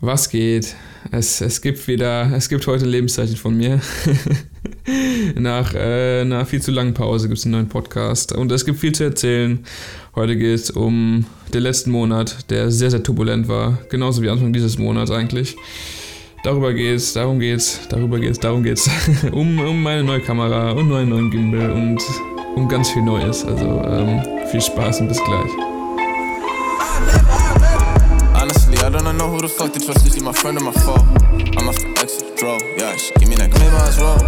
Was geht? Es, es gibt wieder, es gibt heute Lebenszeichen von mir. nach äh, einer viel zu langen Pause gibt es einen neuen Podcast und es gibt viel zu erzählen. Heute geht es um den letzten Monat, der sehr, sehr turbulent war. Genauso wie Anfang dieses Monats eigentlich. Darüber geht's, darum geht's, darüber geht's, darum geht's. um, um meine neue Kamera und meinen neuen Gimbal und um ganz viel Neues. Also ähm, viel Spaß und bis gleich. I don't know who the fuck to trust. Is she my friend or my foe? I'm off exit, draw. Yeah, she give me that clear as well.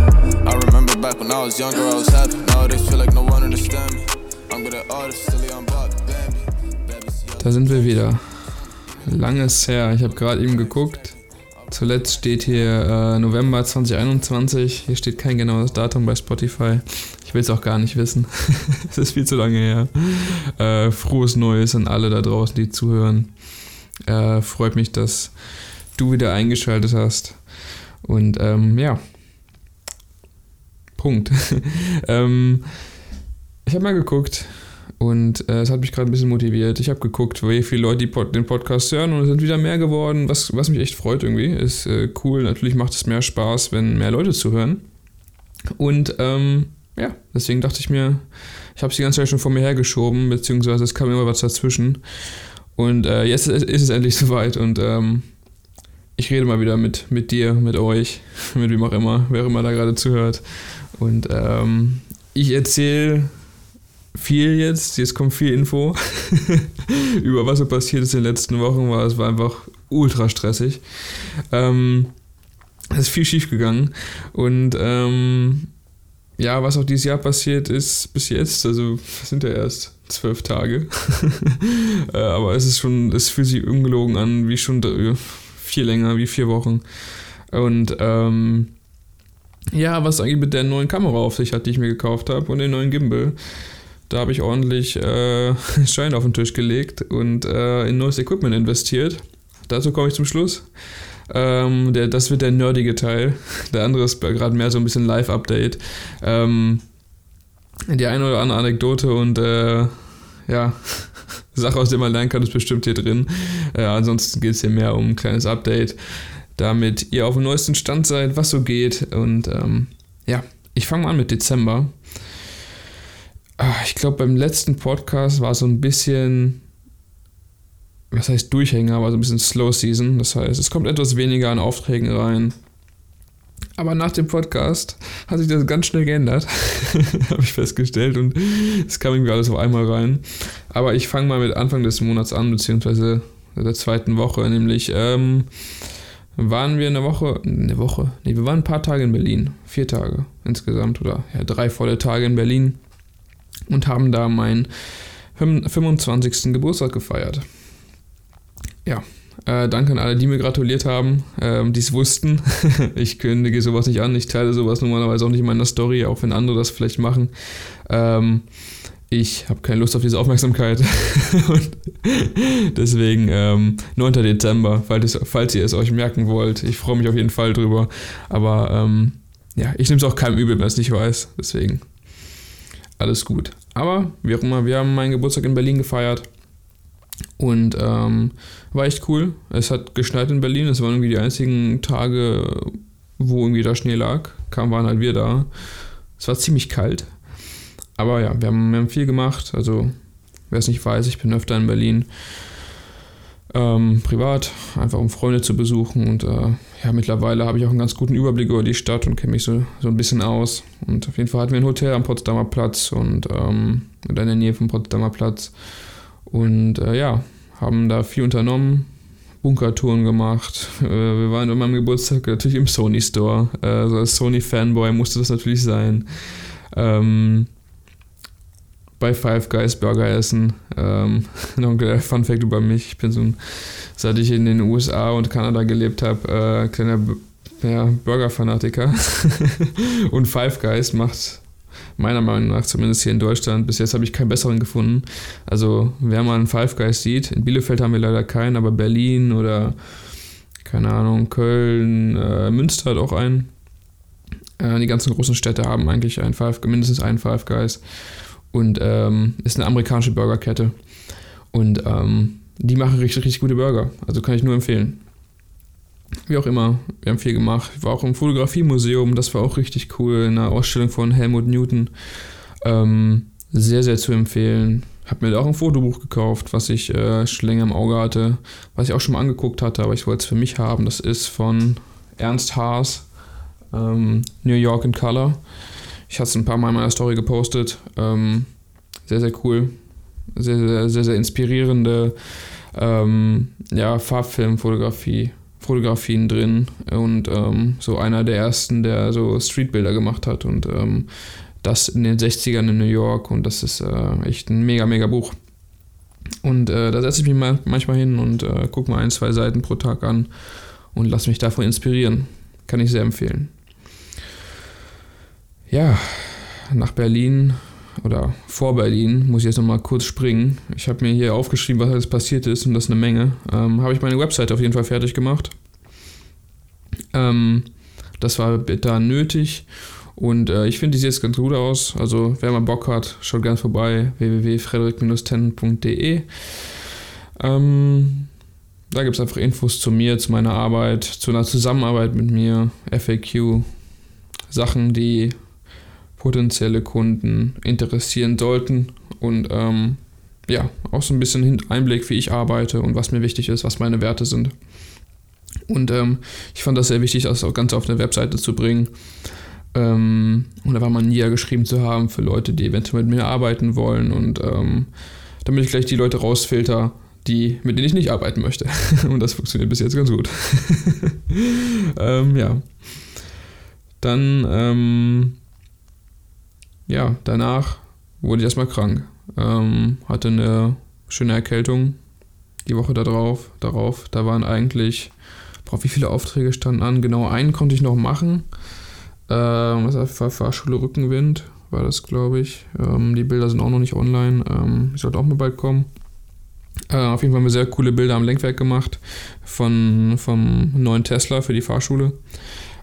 I remember back when I was younger, I was happy. Nowadays feel like no one understand me. I'm good at artists, on block, Da sind wir wieder. Langes her. Ich habe gerade eben geguckt. Zuletzt steht hier äh, November 2021. Hier steht kein genaues Datum bei Spotify. Ich will es auch gar nicht wissen. es ist viel zu lange her. Äh, frohes Neues an alle da draußen, die zuhören. Äh, freut mich, dass du wieder eingeschaltet hast. Und ähm, ja, Punkt. ähm, ich habe mal geguckt und äh, es hat mich gerade ein bisschen motiviert. Ich habe geguckt, wie viele Leute Pod den Podcast hören und es sind wieder mehr geworden, was, was mich echt freut irgendwie. Ist äh, cool. Natürlich macht es mehr Spaß, wenn mehr Leute zuhören. Und ähm, ja, deswegen dachte ich mir, ich habe es die ganze Zeit schon vor mir hergeschoben, beziehungsweise es kam immer was dazwischen. Und äh, jetzt ist es endlich soweit und ähm, ich rede mal wieder mit, mit dir, mit euch, mit wem auch immer, wer immer da gerade zuhört. Und ähm, ich erzähle viel jetzt, jetzt kommt viel Info über was so passiert ist in den letzten Wochen, weil es war einfach ultra stressig. Ähm, es ist viel schief gegangen und ähm, ja, was auch dieses Jahr passiert ist bis jetzt, also sind ja erst zwölf Tage. Äh, aber es ist schon, es fühlt sich ungelogen an, wie schon viel länger, wie vier Wochen. Und ähm, ja, was eigentlich mit der neuen Kamera auf sich hat, die ich mir gekauft habe und den neuen Gimbal. Da habe ich ordentlich äh, Schein auf den Tisch gelegt und äh, in neues Equipment investiert. Dazu komme ich zum Schluss. Ähm, der, das wird der nerdige Teil. Der andere ist gerade mehr so ein bisschen Live-Update. Ähm, die eine oder andere Anekdote und äh, ja, Sache, aus der man lernen kann, ist bestimmt hier drin. Äh, ansonsten geht es hier mehr um ein kleines Update, damit ihr auf dem neuesten Stand seid, was so geht. Und ähm, ja, ich fange mal an mit Dezember. Ah, ich glaube, beim letzten Podcast war so ein bisschen, was heißt Durchhänger, aber so ein bisschen Slow Season. Das heißt, es kommt etwas weniger an Aufträgen rein. Aber nach dem Podcast hat sich das ganz schnell geändert, habe ich festgestellt und es kam irgendwie alles auf einmal rein. Aber ich fange mal mit Anfang des Monats an, beziehungsweise der zweiten Woche, nämlich ähm, waren wir eine Woche, eine Woche, nee, wir waren ein paar Tage in Berlin, vier Tage insgesamt oder ja, drei volle Tage in Berlin und haben da meinen 25. Geburtstag gefeiert. Ja, äh, danke an alle, die mir gratuliert haben, ähm, die es wussten. ich kündige sowas nicht an, ich teile sowas normalerweise auch nicht in meiner Story, auch wenn andere das vielleicht machen. Ähm, ich habe keine Lust auf diese Aufmerksamkeit. und deswegen ähm, 9. Dezember, falls, falls, ihr es euch merken wollt. Ich freue mich auf jeden Fall drüber. Aber ähm, ja, ich nehme es auch keinem übel, wenn es nicht weiß. Deswegen alles gut. Aber wie auch immer, wir haben meinen Geburtstag in Berlin gefeiert. Und ähm, war echt cool. Es hat geschneit in Berlin. Es waren irgendwie die einzigen Tage, wo irgendwie da Schnee lag. Kam, waren halt wir da. Es war ziemlich kalt. Aber ja, wir haben, wir haben viel gemacht. Also, wer es nicht weiß, ich bin öfter in Berlin. Ähm, privat, einfach um Freunde zu besuchen. Und äh, ja, mittlerweile habe ich auch einen ganz guten Überblick über die Stadt und kenne mich so, so ein bisschen aus. Und auf jeden Fall hatten wir ein Hotel am Potsdamer Platz und ähm, in der Nähe vom Potsdamer Platz. Und äh, ja, haben da viel unternommen, Bunkertouren gemacht. Äh, wir waren an meinem Geburtstag natürlich im Sony Store. Äh, also als Sony-Fanboy musste das natürlich sein. Ähm, bei Five Guys Burger essen. Ähm, noch ein kleiner Fun Fact über mich. Ich bin so ein, seit ich in den USA und Kanada gelebt habe, äh, kleiner ja, Burger-Fanatiker. und Five Guys macht Meiner Meinung nach, zumindest hier in Deutschland. Bis jetzt habe ich keinen besseren gefunden. Also, wer mal einen Five Guys sieht, in Bielefeld haben wir leider keinen, aber Berlin oder, keine Ahnung, Köln, äh, Münster hat auch einen. Äh, die ganzen großen Städte haben eigentlich einen Five, mindestens einen Five Guys. Und ähm, ist eine amerikanische Burgerkette. Und ähm, die machen richtig, richtig gute Burger. Also kann ich nur empfehlen. Wie auch immer, wir haben viel gemacht. Ich war auch im Fotografiemuseum, das war auch richtig cool, in einer Ausstellung von Helmut Newton. Ähm, sehr, sehr zu empfehlen. Hab mir da auch ein Fotobuch gekauft, was ich äh, schon länger im Auge hatte, was ich auch schon mal angeguckt hatte, aber ich wollte es für mich haben. Das ist von Ernst Haas, ähm, New York in Color. Ich hatte es ein paar Mal in meiner Story gepostet. Ähm, sehr, sehr cool. Sehr, sehr, sehr, sehr inspirierende ähm, ja, Farbfilmfotografie. Fotografien drin und ähm, so einer der ersten, der so Streetbilder gemacht hat und ähm, das in den 60ern in New York und das ist äh, echt ein mega, mega Buch. Und äh, da setze ich mich mal, manchmal hin und äh, gucke mal ein, zwei Seiten pro Tag an und lasse mich davon inspirieren. Kann ich sehr empfehlen. Ja, nach Berlin oder vor Berlin muss ich jetzt nochmal kurz springen. Ich habe mir hier aufgeschrieben, was alles passiert ist und das ist eine Menge. Ähm, habe ich meine Website auf jeden Fall fertig gemacht. Ähm, das war da nötig und äh, ich finde, die sieht jetzt ganz gut aus. Also, wer mal Bock hat, schaut gerne vorbei. www.frederik-10.de. Ähm, da gibt es einfach Infos zu mir, zu meiner Arbeit, zu einer Zusammenarbeit mit mir, FAQ, Sachen, die potenzielle Kunden interessieren sollten und ähm, ja, auch so ein bisschen Einblick, wie ich arbeite und was mir wichtig ist, was meine Werte sind. Und ähm, ich fand das sehr wichtig, das auch ganz auf eine Webseite zu bringen. Ähm, und da war man niedergeschrieben zu haben für Leute, die eventuell mit mir arbeiten wollen und ähm, damit ich gleich die Leute rausfilter, die, mit denen ich nicht arbeiten möchte. und das funktioniert bis jetzt ganz gut. ähm, ja. Dann, ähm, ja, danach wurde ich erstmal krank. Ähm, hatte eine schöne Erkältung die Woche darauf. darauf. Da waren eigentlich, boah, wie viele Aufträge standen an? Genau einen konnte ich noch machen. Ähm, was war Fahrschule Rückenwind, war das, glaube ich. Ähm, die Bilder sind auch noch nicht online. Ähm, sollte auch mal bald kommen. Äh, auf jeden Fall haben wir sehr coole Bilder am Lenkwerk gemacht von, vom neuen Tesla für die Fahrschule.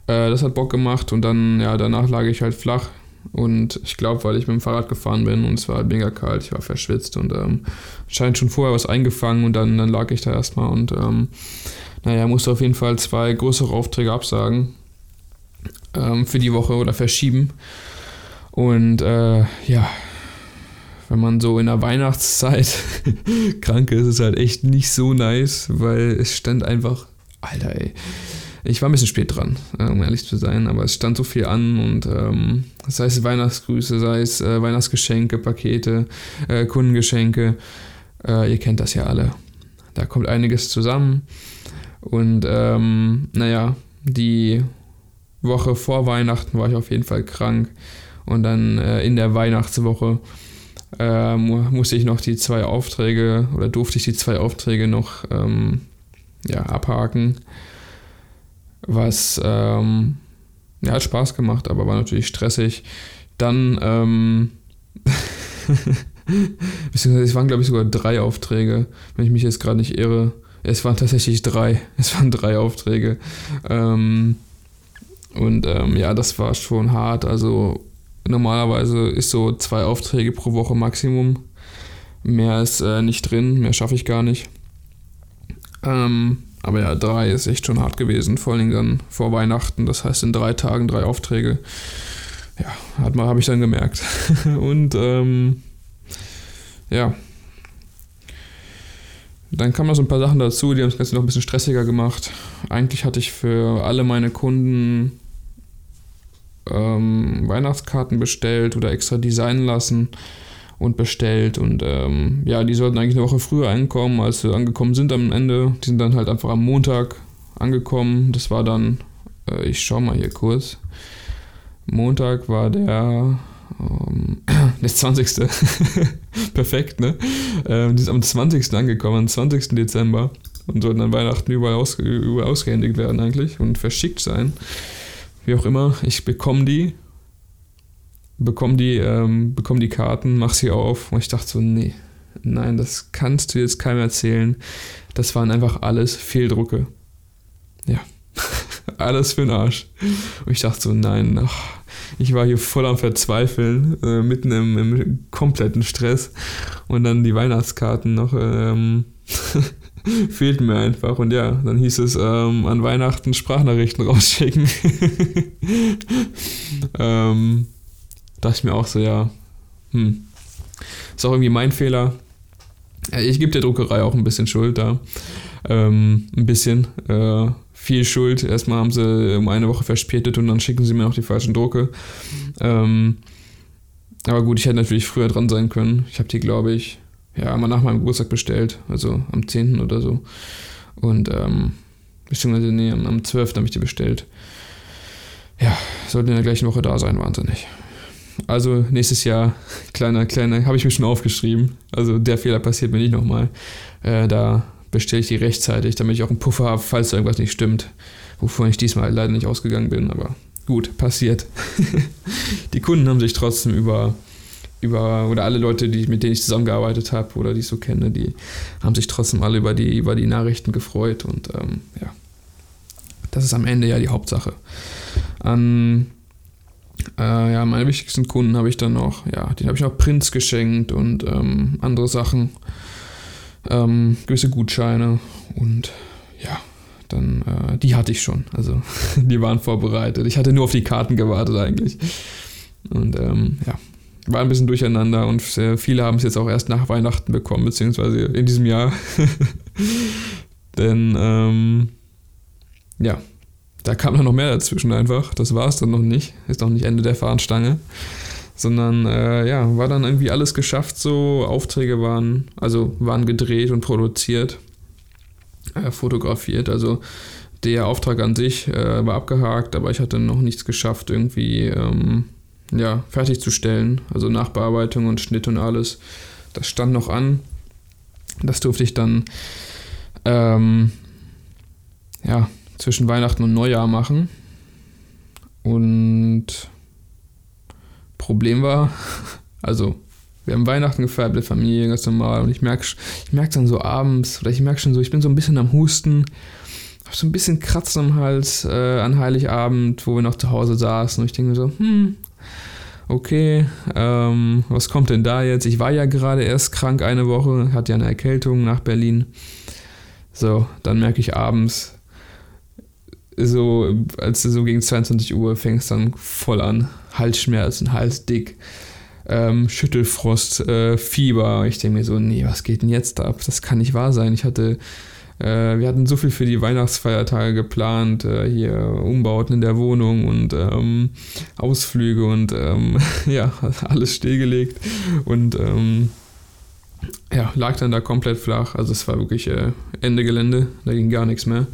Äh, das hat Bock gemacht und dann, ja, danach lag ich halt flach. Und ich glaube, weil ich mit dem Fahrrad gefahren bin und es war halt mega kalt, ich war verschwitzt und ähm, scheint schon vorher was eingefangen und dann, dann lag ich da erstmal und ähm, naja, musste auf jeden Fall zwei größere Aufträge absagen ähm, für die Woche oder verschieben. Und äh, ja, wenn man so in der Weihnachtszeit krank ist, ist es halt echt nicht so nice, weil es stand einfach, Alter, ey. Ich war ein bisschen spät dran, äh, um ehrlich zu sein, aber es stand so viel an und ähm, sei es Weihnachtsgrüße, sei es äh, Weihnachtsgeschenke, Pakete, äh, Kundengeschenke, äh, ihr kennt das ja alle. Da kommt einiges zusammen und ähm, naja, die Woche vor Weihnachten war ich auf jeden Fall krank. Und dann äh, in der Weihnachtswoche äh, musste ich noch die zwei Aufträge oder durfte ich die zwei Aufträge noch ähm, ja, abhaken. Was ähm, ja, hat Spaß gemacht, aber war natürlich stressig. Dann, ähm, beziehungsweise es waren glaube ich sogar drei Aufträge, wenn ich mich jetzt gerade nicht irre. Es waren tatsächlich drei. Es waren drei Aufträge. Ähm, und ähm, ja, das war schon hart. Also normalerweise ist so zwei Aufträge pro Woche Maximum. Mehr ist äh, nicht drin, mehr schaffe ich gar nicht. Ähm, aber ja, drei ist echt schon hart gewesen, vor allem dann vor Weihnachten. Das heißt, in drei Tagen drei Aufträge. Ja, habe ich dann gemerkt. Und ähm, ja, dann kamen noch so ein paar Sachen dazu, die haben das Ganze noch ein bisschen stressiger gemacht. Eigentlich hatte ich für alle meine Kunden ähm, Weihnachtskarten bestellt oder extra designen lassen und bestellt. Und ähm, ja, die sollten eigentlich eine Woche früher ankommen, als sie angekommen sind am Ende. Die sind dann halt einfach am Montag angekommen. Das war dann, äh, ich schau mal hier kurz. Montag war der ähm, der 20. Perfekt, ne? Ähm, die ist am 20. angekommen, am 20. Dezember und sollten an Weihnachten überall, aus, überall ausgehändigt werden eigentlich und verschickt sein. Wie auch immer, ich bekomme die, bekomme die, ähm, bekomme die Karten, mach sie auf und ich dachte so, nee, nein, das kannst du jetzt keinem erzählen. Das waren einfach alles Fehldrucke. Ja, alles für den Arsch. Und ich dachte so, nein, ach, ich war hier voll am Verzweifeln, äh, mitten im, im, kompletten Stress. Und dann die Weihnachtskarten noch ähm, fehlten mir einfach. Und ja, dann hieß es ähm, an Weihnachten Sprachnachrichten rausschicken. ähm, dachte ich mir auch so, ja, hm. Ist auch irgendwie mein Fehler. Ich gebe der Druckerei auch ein bisschen Schuld da. Ähm, ein bisschen. Äh, viel Schuld. Erstmal haben sie um eine Woche verspätet und dann schicken sie mir noch die falschen Drucke. Ähm, aber gut, ich hätte natürlich früher dran sein können. Ich habe die, glaube ich, ja, mal nach meinem Geburtstag bestellt. Also am 10. oder so. Und, ähm, beziehungsweise, nee, am, am 12. habe ich die bestellt. Ja, sollten in der gleichen Woche da sein, wahnsinnig. Also nächstes Jahr, kleiner, kleiner, habe ich mir schon aufgeschrieben. Also der Fehler passiert mir nicht nochmal. Äh, da bestelle ich die rechtzeitig, damit ich auch einen Puffer habe, falls irgendwas nicht stimmt. Wovon ich diesmal leider nicht ausgegangen bin, aber gut, passiert. die Kunden haben sich trotzdem über, über oder alle Leute, die, mit denen ich zusammengearbeitet habe oder die ich so kenne, die haben sich trotzdem alle über die, über die Nachrichten gefreut und ähm, ja, das ist am Ende ja die Hauptsache. An äh, ja, meine wichtigsten Kunden habe ich dann noch, ja, den habe ich noch Prints geschenkt und ähm, andere Sachen, ähm, gewisse Gutscheine und ja, dann, äh, die hatte ich schon. Also die waren vorbereitet. Ich hatte nur auf die Karten gewartet eigentlich. Und ähm, ja, war ein bisschen durcheinander und viele haben es jetzt auch erst nach Weihnachten bekommen, beziehungsweise in diesem Jahr. Denn ähm, ja, da kam dann noch mehr dazwischen einfach. Das war es dann noch nicht. Ist noch nicht Ende der Fahnenstange. Sondern äh, ja, war dann irgendwie alles geschafft, so Aufträge waren, also waren gedreht und produziert, äh, fotografiert. Also der Auftrag an sich äh, war abgehakt, aber ich hatte noch nichts geschafft, irgendwie ähm, ja, fertigzustellen. Also Nachbearbeitung und Schnitt und alles. Das stand noch an. Das durfte ich dann ähm, ja, zwischen Weihnachten und Neujahr machen. Und Problem war, also wir haben Weihnachten gefeiert mit der Familie, ganz normal. Und ich merke ich merk dann so abends, oder ich merke schon so, ich bin so ein bisschen am Husten, habe so ein bisschen Kratzen am Hals äh, an Heiligabend, wo wir noch zu Hause saßen. Und ich denke mir so, hm, okay, ähm, was kommt denn da jetzt? Ich war ja gerade erst krank eine Woche, hatte ja eine Erkältung nach Berlin. So, dann merke ich abends, so, als du so gegen 22 Uhr fängst dann voll an. Halsschmerzen, Halsdick, ähm, Schüttelfrost, äh, Fieber. Ich denke mir so, nee, was geht denn jetzt ab? Das kann nicht wahr sein. Ich hatte, äh, wir hatten so viel für die Weihnachtsfeiertage geplant, äh, hier Umbauten in der Wohnung und ähm, Ausflüge und ähm, ja, alles stillgelegt und ähm, ja, lag dann da komplett flach. Also es war wirklich äh, Ende Gelände, da ging gar nichts mehr.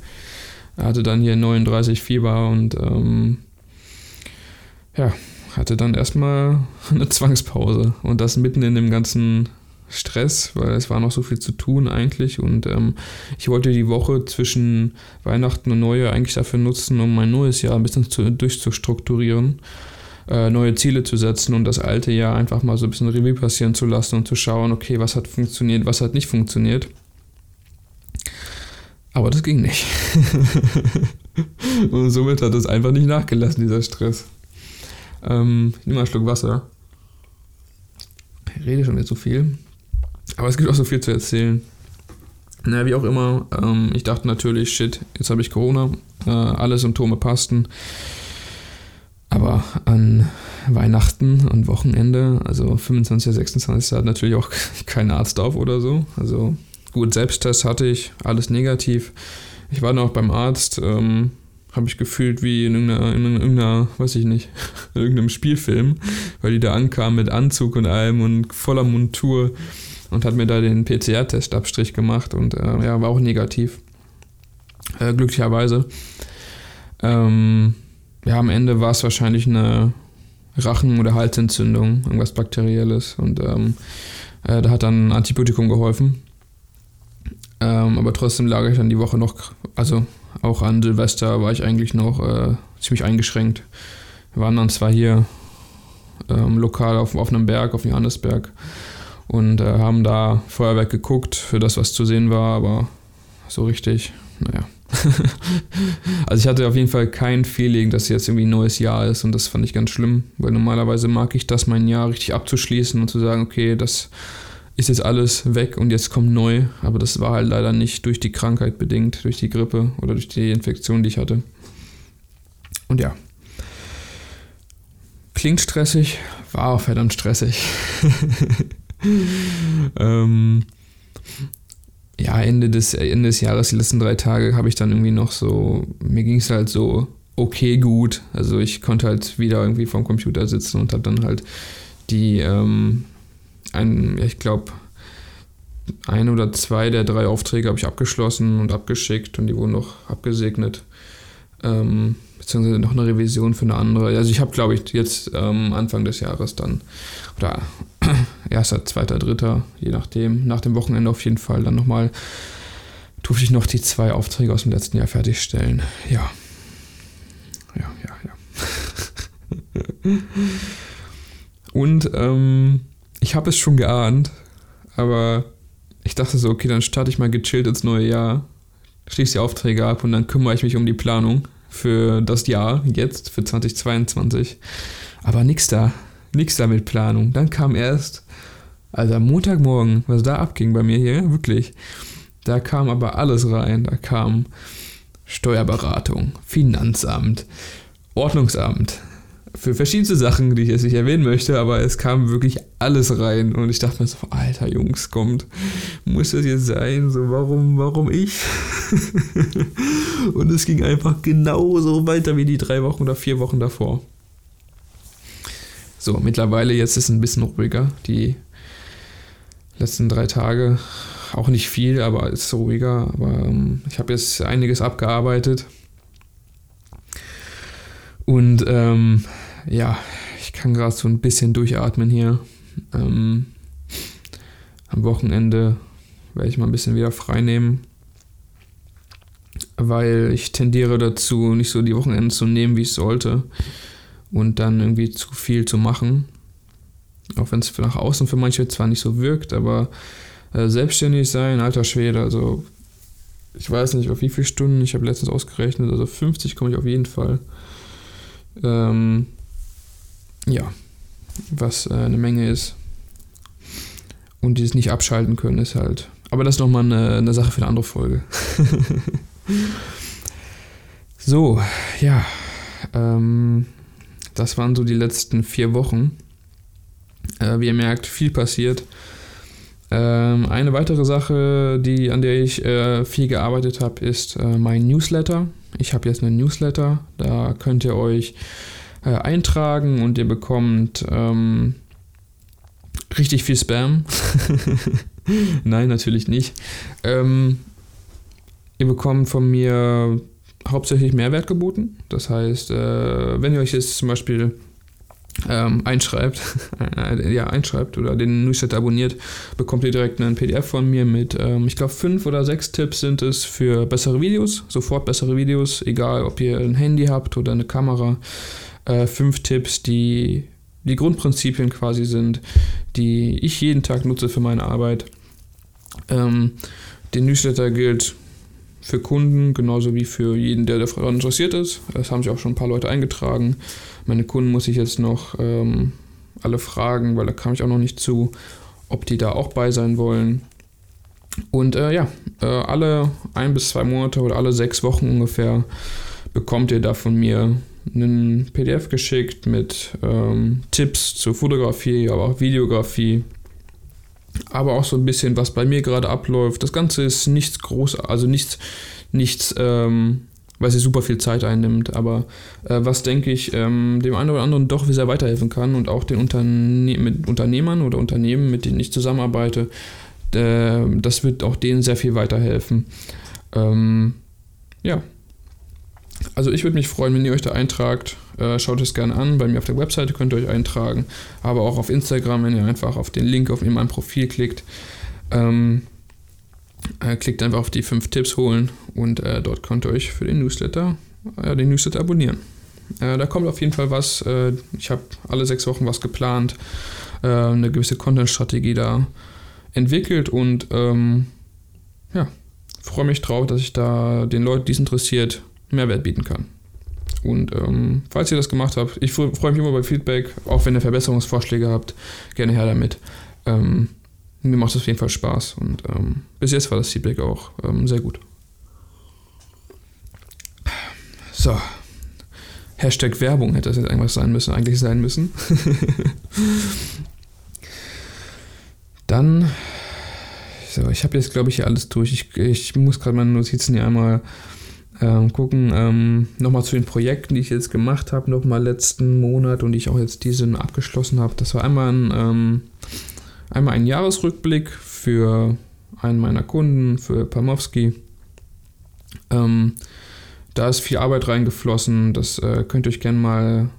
Er hatte dann hier 39 Fieber und ähm, ja, hatte dann erstmal eine Zwangspause und das mitten in dem ganzen Stress, weil es war noch so viel zu tun eigentlich und ähm, ich wollte die Woche zwischen Weihnachten und Neujahr eigentlich dafür nutzen, um mein neues Jahr ein bisschen zu, durchzustrukturieren, äh, neue Ziele zu setzen und das alte Jahr einfach mal so ein bisschen Revue passieren zu lassen und zu schauen, okay, was hat funktioniert, was hat nicht funktioniert. Aber das ging nicht. und somit hat es einfach nicht nachgelassen, dieser Stress. Ähm, ich nehme mal einen Schluck Wasser. Ich rede schon wieder so viel. Aber es gibt auch so viel zu erzählen. Naja, wie auch immer, ähm, ich dachte natürlich, shit, jetzt habe ich Corona. Äh, alle Symptome passten. Aber an Weihnachten und Wochenende, also 25. 26. hat natürlich auch kein Arzt auf oder so. Also Gut, Selbsttest hatte ich, alles negativ. Ich war noch beim Arzt, ähm, habe ich gefühlt wie in irgendeiner, in irgendeiner, weiß ich nicht, in irgendeinem Spielfilm, weil die da ankam mit Anzug und allem und voller Montur und hat mir da den PCR-Testabstrich gemacht und äh, ja, war auch negativ. Äh, glücklicherweise. Ähm, ja, am Ende war es wahrscheinlich eine Rachen- oder Halsentzündung, irgendwas Bakterielles und ähm, äh, da hat dann ein Antibiotikum geholfen. Ähm, aber trotzdem lag ich dann die Woche noch, also auch an Silvester war ich eigentlich noch äh, ziemlich eingeschränkt. Wir waren dann zwar hier ähm, lokal auf, auf einem Berg, auf Johannesberg, und äh, haben da Feuerwerk geguckt, für das, was zu sehen war, aber so richtig, naja. also ich hatte auf jeden Fall kein Feeling, dass jetzt irgendwie ein neues Jahr ist und das fand ich ganz schlimm, weil normalerweise mag ich das, mein Jahr richtig abzuschließen und zu sagen, okay, das ist jetzt alles weg und jetzt kommt neu. Aber das war halt leider nicht durch die Krankheit bedingt, durch die Grippe oder durch die Infektion, die ich hatte. Und ja. Klingt stressig, war auch verdammt stressig. ähm, ja, Ende des, Ende des Jahres, die letzten drei Tage, habe ich dann irgendwie noch so, mir ging es halt so okay gut. Also ich konnte halt wieder irgendwie vorm Computer sitzen und habe dann halt die, ähm, ein, ich glaube, ein oder zwei der drei Aufträge habe ich abgeschlossen und abgeschickt und die wurden noch abgesegnet. Ähm, beziehungsweise noch eine Revision für eine andere. Also ich habe, glaube ich, jetzt ähm, Anfang des Jahres dann, oder erster, zweiter, dritter, je nachdem, nach dem Wochenende auf jeden Fall dann nochmal, durfte ich noch die zwei Aufträge aus dem letzten Jahr fertigstellen. Ja. Ja, ja, ja. Und ähm, ich habe es schon geahnt, aber ich dachte so, okay, dann starte ich mal gechillt ins neue Jahr, schließe die Aufträge ab und dann kümmere ich mich um die Planung für das Jahr jetzt, für 2022. Aber nix da, nix da mit Planung. Dann kam erst, also am Montagmorgen, was da abging bei mir hier, wirklich, da kam aber alles rein. Da kam Steuerberatung, Finanzamt, Ordnungsamt, für verschiedenste Sachen, die ich jetzt nicht erwähnen möchte, aber es kam wirklich alles rein und ich dachte mir so, alter Jungs, kommt, muss das jetzt sein? So, warum, warum ich? und es ging einfach genauso weiter wie die drei Wochen oder vier Wochen davor. So, mittlerweile jetzt ist es ein bisschen ruhiger. Die letzten drei Tage, auch nicht viel, aber es ist ruhiger. Aber ähm, ich habe jetzt einiges abgearbeitet. Und ähm, ja, ich kann gerade so ein bisschen durchatmen hier. Ähm, am Wochenende werde ich mal ein bisschen wieder frei nehmen, weil ich tendiere dazu, nicht so die Wochenenden zu nehmen, wie ich sollte und dann irgendwie zu viel zu machen. Auch wenn es nach außen für manche zwar nicht so wirkt, aber äh, selbstständig sein, alter Schwede, also ich weiß nicht auf wie viele Stunden, ich habe letztens ausgerechnet, also 50 komme ich auf jeden Fall. Ähm, ja, was äh, eine Menge ist. Und dieses nicht abschalten können ist halt. Aber das ist nochmal eine, eine Sache für eine andere Folge. so, ja. Ähm, das waren so die letzten vier Wochen. Äh, wie ihr merkt, viel passiert. Ähm, eine weitere Sache, die, an der ich äh, viel gearbeitet habe, ist äh, mein Newsletter. Ich habe jetzt einen Newsletter. Da könnt ihr euch äh, eintragen und ihr bekommt ähm, richtig viel Spam. Nein, natürlich nicht. Ähm, ihr bekommt von mir hauptsächlich Mehrwert geboten. Das heißt, äh, wenn ihr euch jetzt zum Beispiel ähm, einschreibt, ja, einschreibt oder den Newsletter abonniert, bekommt ihr direkt einen PDF von mir mit, ähm, ich glaube, fünf oder sechs Tipps sind es für bessere Videos, sofort bessere Videos, egal ob ihr ein Handy habt oder eine Kamera äh, fünf Tipps, die die Grundprinzipien quasi sind, die ich jeden Tag nutze für meine Arbeit. Ähm, der Newsletter gilt für Kunden genauso wie für jeden, der daran interessiert ist. Es haben sich auch schon ein paar Leute eingetragen. Meine Kunden muss ich jetzt noch ähm, alle fragen, weil da kam ich auch noch nicht zu, ob die da auch bei sein wollen. Und äh, ja, äh, alle ein bis zwei Monate oder alle sechs Wochen ungefähr bekommt ihr da von mir einen PDF geschickt mit ähm, Tipps zur Fotografie, aber auch Videografie. Aber auch so ein bisschen, was bei mir gerade abläuft. Das Ganze ist nichts groß, also nichts, nichts, ähm, was super viel Zeit einnimmt, aber äh, was denke ich ähm, dem einen oder anderen doch sehr weiterhelfen kann und auch den Unterne mit Unternehmern oder Unternehmen, mit denen ich zusammenarbeite, äh, das wird auch denen sehr viel weiterhelfen. Ähm, ja, also ich würde mich freuen, wenn ihr euch da eintragt. Äh, schaut es gerne an. Bei mir auf der Webseite könnt ihr euch eintragen. Aber auch auf Instagram, wenn ihr einfach auf den Link auf in meinem Profil klickt. Ähm, äh, klickt einfach auf die fünf Tipps holen und äh, dort könnt ihr euch für den Newsletter, äh, den Newsletter abonnieren. Äh, da kommt auf jeden Fall was. Äh, ich habe alle sechs Wochen was geplant, eine gewisse Content-Strategie da entwickelt und ähm, ja, freue mich drauf, dass ich da den Leuten, die es interessiert, Mehrwert bieten kann. Und ähm, falls ihr das gemacht habt, ich freue mich immer über Feedback, auch wenn ihr Verbesserungsvorschläge habt, gerne her damit. Ähm, mir macht es auf jeden Fall Spaß und ähm, bis jetzt war das Feedback auch ähm, sehr gut. So. Hashtag Werbung hätte das jetzt irgendwas sein müssen, eigentlich sein müssen. Dann, so, ich habe jetzt, glaube ich, hier alles durch. Ich, ich muss gerade meine Notizen hier einmal ähm, gucken. Ähm, nochmal zu den Projekten, die ich jetzt gemacht habe, nochmal letzten Monat und die ich auch jetzt diesen abgeschlossen habe. Das war einmal ein, ähm, einmal ein Jahresrückblick für einen meiner Kunden, für Pamowski. Ähm, da ist viel Arbeit reingeflossen. Das äh, könnt ihr euch gerne mal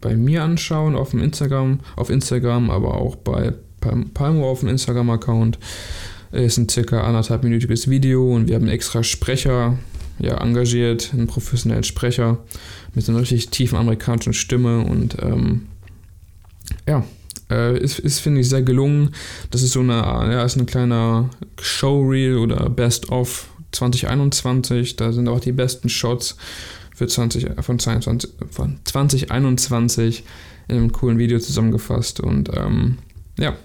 bei mir anschauen auf dem Instagram, auf Instagram, aber auch bei Palmo auf dem Instagram-Account. Ist ein circa anderthalbminütiges Video und wir haben extra Sprecher ja, engagiert, einen professionellen Sprecher mit einer richtig tiefen amerikanischen Stimme und ähm, ja, äh, ist, ist finde ich, sehr gelungen. Das ist so eine, ja, ist ein kleiner Showreel oder Best-of 2021. Da sind auch die besten Shots für 20, von, 22, von 2021 in einem coolen Video zusammengefasst. Und ähm, ja,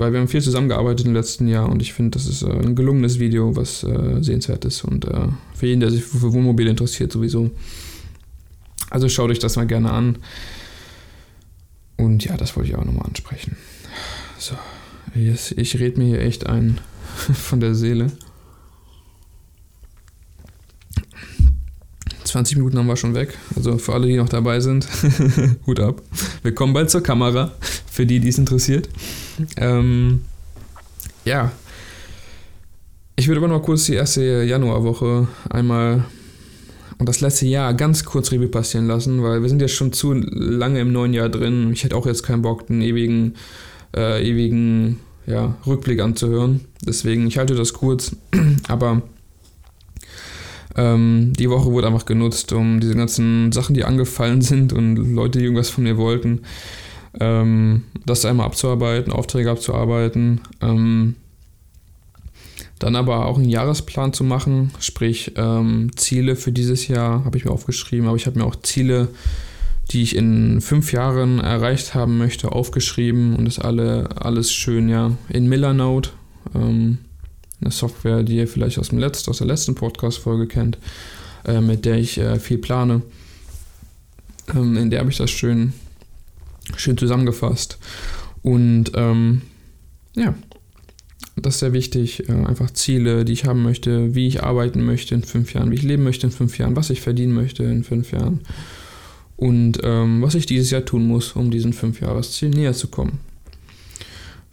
weil wir haben viel zusammengearbeitet im letzten Jahr und ich finde, das ist äh, ein gelungenes Video, was äh, sehenswert ist und äh, für jeden, der sich für Wohnmobil interessiert, sowieso. Also schaut euch das mal gerne an. Und ja, das wollte ich auch nochmal ansprechen. So, jetzt, ich rede mir hier echt ein von der Seele. 20 Minuten haben wir schon weg. Also für alle, die noch dabei sind, Hut ab. Wir kommen bald zur Kamera, für die, die es interessiert. Ähm, ja. Ich würde aber noch kurz die erste Januarwoche einmal und das letzte Jahr ganz kurz Revue passieren lassen, weil wir sind jetzt schon zu lange im neuen Jahr drin. Ich hätte auch jetzt keinen Bock, einen ewigen, äh, ewigen ja, Rückblick anzuhören. Deswegen, ich halte das kurz. aber ähm, die Woche wurde einfach genutzt, um diese ganzen Sachen, die angefallen sind und Leute, die irgendwas von mir wollten, ähm, das einmal abzuarbeiten, Aufträge abzuarbeiten. Ähm, dann aber auch einen Jahresplan zu machen, sprich ähm, Ziele für dieses Jahr habe ich mir aufgeschrieben, aber ich habe mir auch Ziele, die ich in fünf Jahren erreicht haben möchte, aufgeschrieben und das alle alles schön ja in Millernote. Ähm, eine Software, die ihr vielleicht aus, dem letzten, aus der letzten Podcast-Folge kennt, äh, mit der ich äh, viel plane. Ähm, in der habe ich das schön, schön zusammengefasst. Und ähm, ja, das ist sehr wichtig. Äh, einfach Ziele, die ich haben möchte, wie ich arbeiten möchte in fünf Jahren, wie ich leben möchte in fünf Jahren, was ich verdienen möchte in fünf Jahren. Und ähm, was ich dieses Jahr tun muss, um diesen Fünfjahresziel näher zu kommen.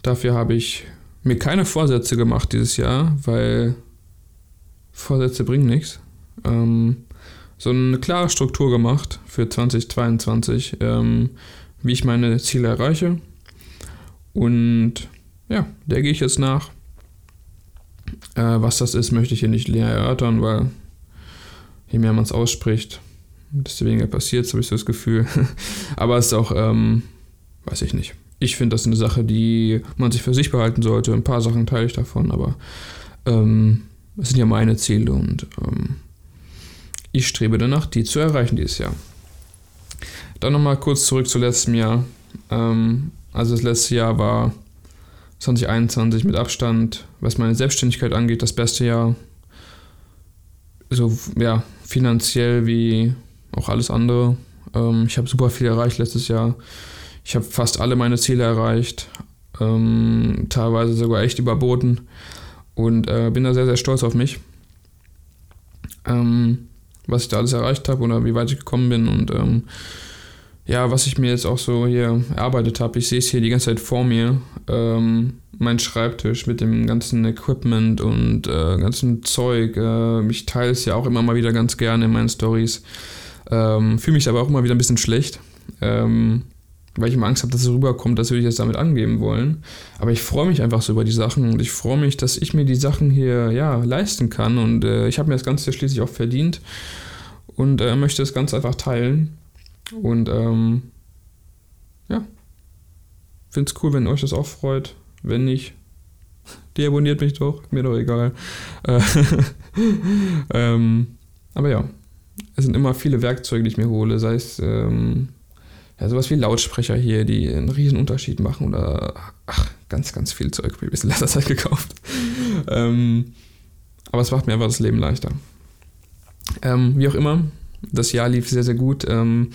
Dafür habe ich mir keine Vorsätze gemacht dieses Jahr, weil Vorsätze bringen nichts. Ähm, so eine klare Struktur gemacht für 2022, ähm, wie ich meine Ziele erreiche. Und ja, der gehe ich jetzt nach. Äh, was das ist, möchte ich hier nicht näher erörtern, weil je mehr man es ausspricht, desto weniger passiert, habe ich so das Gefühl. Aber es ist auch, ähm, weiß ich nicht ich finde das eine Sache, die man sich für sich behalten sollte. Ein paar Sachen teile ich davon, aber ähm, es sind ja meine Ziele und ähm, ich strebe danach, die zu erreichen dieses Jahr. Dann nochmal kurz zurück zu letztem Jahr. Ähm, also das letzte Jahr war 2021 mit Abstand, was meine Selbstständigkeit angeht, das beste Jahr. So, ja, finanziell wie auch alles andere. Ähm, ich habe super viel erreicht letztes Jahr. Ich habe fast alle meine Ziele erreicht, ähm, teilweise sogar echt überboten und äh, bin da sehr, sehr stolz auf mich, ähm, was ich da alles erreicht habe oder wie weit ich gekommen bin und ähm, ja, was ich mir jetzt auch so hier erarbeitet habe. Ich sehe es hier die ganze Zeit vor mir, ähm, mein Schreibtisch mit dem ganzen Equipment und äh, ganzen Zeug. Äh, ich teile es ja auch immer mal wieder ganz gerne in meinen Stories. Ähm, Fühle mich aber auch immer wieder ein bisschen schlecht. Ähm, weil ich immer Angst habe, dass es rüberkommt, dass würde ich jetzt damit angeben wollen. Aber ich freue mich einfach so über die Sachen und ich freue mich, dass ich mir die Sachen hier ja leisten kann und äh, ich habe mir das Ganze schließlich auch verdient und äh, möchte das Ganze einfach teilen und ähm, ja, finde es cool, wenn euch das auch freut. Wenn nicht, deabonniert mich doch, mir doch egal. Äh, ähm, aber ja, es sind immer viele Werkzeuge, die ich mir hole, sei es ähm, ja, sowas wie Lautsprecher hier, die einen riesen Unterschied machen oder ach, ganz, ganz viel Zeug habe ich in letzter Zeit gekauft. ähm, aber es macht mir einfach das Leben leichter. Ähm, wie auch immer, das Jahr lief sehr, sehr gut. Ähm,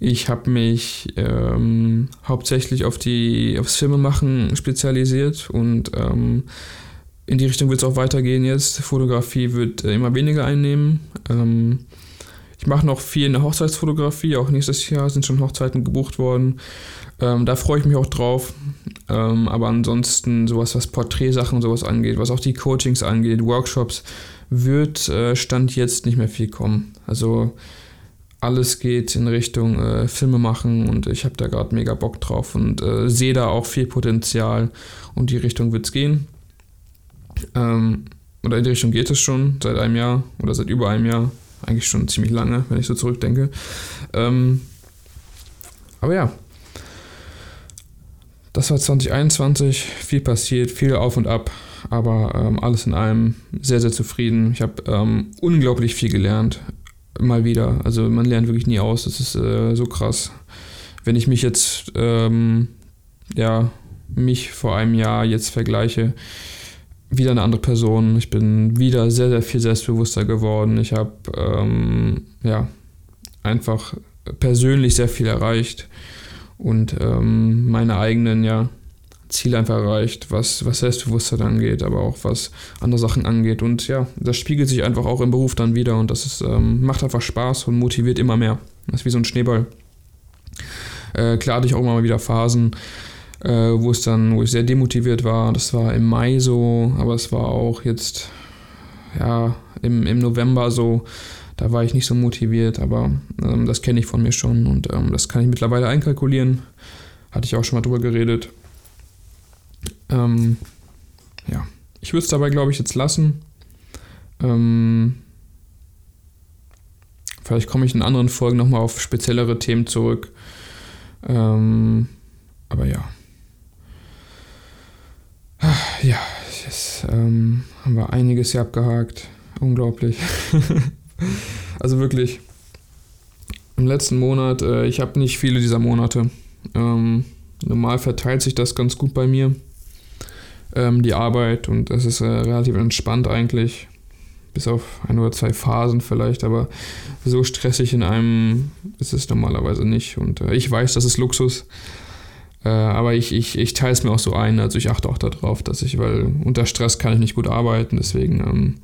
ich habe mich ähm, hauptsächlich auf die, aufs Filmemachen spezialisiert und ähm, in die Richtung wird es auch weitergehen jetzt. Fotografie wird äh, immer weniger einnehmen. Ich mache noch viel in der Hochzeitsfotografie, auch nächstes Jahr sind schon Hochzeiten gebucht worden. Ähm, da freue ich mich auch drauf. Ähm, aber ansonsten, sowas, was Porträtsachen und sowas angeht, was auch die Coachings angeht, Workshops, wird äh, Stand jetzt nicht mehr viel kommen. Also alles geht in Richtung äh, Filme machen und ich habe da gerade mega Bock drauf und äh, sehe da auch viel Potenzial und die Richtung wird es gehen. Ähm, oder in die Richtung geht es schon seit einem Jahr oder seit über einem Jahr. Eigentlich schon ziemlich lange, wenn ich so zurückdenke. Ähm, aber ja, das war 2021, viel passiert, viel auf und ab, aber ähm, alles in allem sehr, sehr zufrieden. Ich habe ähm, unglaublich viel gelernt, mal wieder. Also man lernt wirklich nie aus, das ist äh, so krass. Wenn ich mich jetzt, ähm, ja, mich vor einem Jahr jetzt vergleiche, wieder eine andere Person. Ich bin wieder sehr, sehr viel selbstbewusster geworden. Ich habe, ähm, ja, einfach persönlich sehr viel erreicht und ähm, meine eigenen ja, Ziele einfach erreicht, was, was Selbstbewusstsein angeht, aber auch was andere Sachen angeht. Und ja, das spiegelt sich einfach auch im Beruf dann wieder und das ist, ähm, macht einfach Spaß und motiviert immer mehr. Das ist wie so ein Schneeball. Äh, klar hatte ich auch immer mal wieder Phasen, äh, wo es dann, wo ich sehr demotiviert war. Das war im Mai so, aber es war auch jetzt ja im, im November so da war ich nicht so motiviert, aber ähm, das kenne ich von mir schon und ähm, das kann ich mittlerweile einkalkulieren. Hatte ich auch schon mal drüber geredet. Ähm, ja, ich würde es dabei, glaube ich, jetzt lassen. Ähm, vielleicht komme ich in anderen Folgen nochmal auf speziellere Themen zurück. Ähm, aber ja. Ja, jetzt ähm, haben wir einiges hier abgehakt. Unglaublich. Also wirklich, im letzten Monat, äh, ich habe nicht viele dieser Monate. Ähm, normal verteilt sich das ganz gut bei mir, ähm, die Arbeit, und es ist äh, relativ entspannt eigentlich. Bis auf ein oder zwei Phasen vielleicht, aber so stressig in einem ist es normalerweise nicht. Und äh, ich weiß, das ist Luxus. Äh, aber ich, ich, ich teile es mir auch so ein. Also ich achte auch darauf, dass ich, weil unter Stress kann ich nicht gut arbeiten. Deswegen ähm,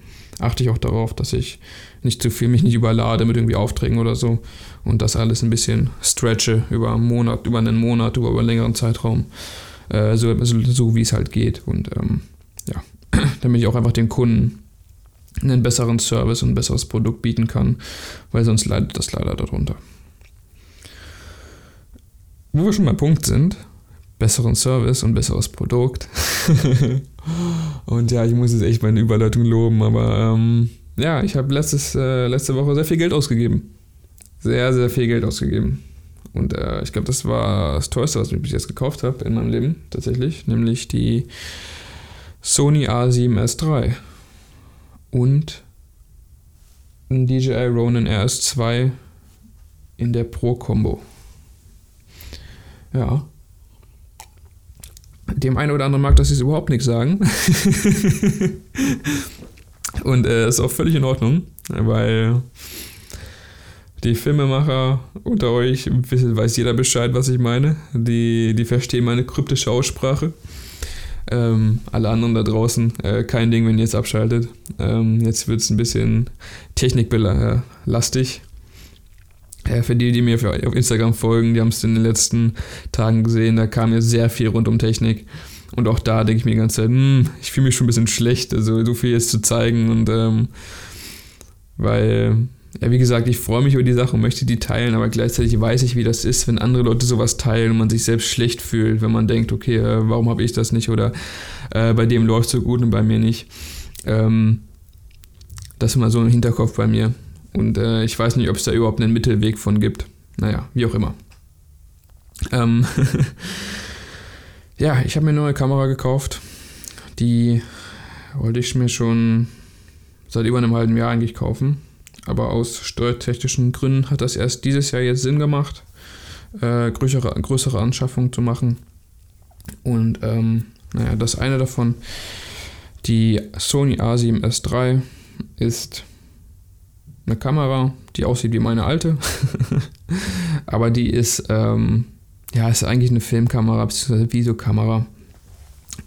achte ich auch darauf, dass ich nicht zu viel mich nicht überlade mit irgendwie Aufträgen oder so und das alles ein bisschen stretche über einen Monat, über einen Monat, über, einen längeren Zeitraum, äh, so, so, so wie es halt geht und ähm, ja, damit ich auch einfach den Kunden einen besseren Service und ein besseres Produkt bieten kann, weil sonst leidet das leider darunter. Wo wir schon beim Punkt sind, besseren Service und besseres Produkt. und ja, ich muss jetzt echt meine Überleitung loben, aber ähm, ja, ich habe äh, letzte Woche sehr viel Geld ausgegeben. Sehr, sehr viel Geld ausgegeben. Und äh, ich glaube, das war das teuerste, was ich bis jetzt gekauft habe in meinem Leben, tatsächlich. Nämlich die Sony A7S3 und ein DJI Ronin RS2 in der Pro Combo. Ja, dem einen oder anderen mag das jetzt überhaupt nichts sagen. Und äh, ist auch völlig in Ordnung, weil die Filmemacher unter euch, weiß jeder Bescheid, was ich meine. Die, die verstehen meine kryptische Aussprache. Ähm, alle anderen da draußen, äh, kein Ding, wenn ihr jetzt abschaltet. Ähm, jetzt wird es ein bisschen techniklastig. Ja, für die, die mir auf Instagram folgen, die haben es in den letzten Tagen gesehen, da kam mir sehr viel rund um Technik. Und auch da denke ich mir die ganze Zeit, hm, ich fühle mich schon ein bisschen schlecht, also so viel jetzt zu zeigen. Und ähm, weil, ja, wie gesagt, ich freue mich über die Sache und möchte die teilen, aber gleichzeitig weiß ich, wie das ist, wenn andere Leute sowas teilen und man sich selbst schlecht fühlt, wenn man denkt, okay, äh, warum habe ich das nicht oder äh, bei dem läuft es so gut und bei mir nicht. Ähm, das ist immer so im Hinterkopf bei mir. Und äh, ich weiß nicht, ob es da überhaupt einen Mittelweg von gibt. Naja, wie auch immer. Ähm ja, ich habe mir eine neue Kamera gekauft. Die wollte ich mir schon seit über einem halben Jahr eigentlich kaufen. Aber aus steuertechnischen Gründen hat das erst dieses Jahr jetzt Sinn gemacht, äh, größere, größere Anschaffungen zu machen. Und ähm, Naja, das eine davon, die Sony A7S III, ist eine Kamera, die aussieht wie meine alte. Aber die ist, ähm, ja, ist eigentlich eine Filmkamera bzw. Videokamera.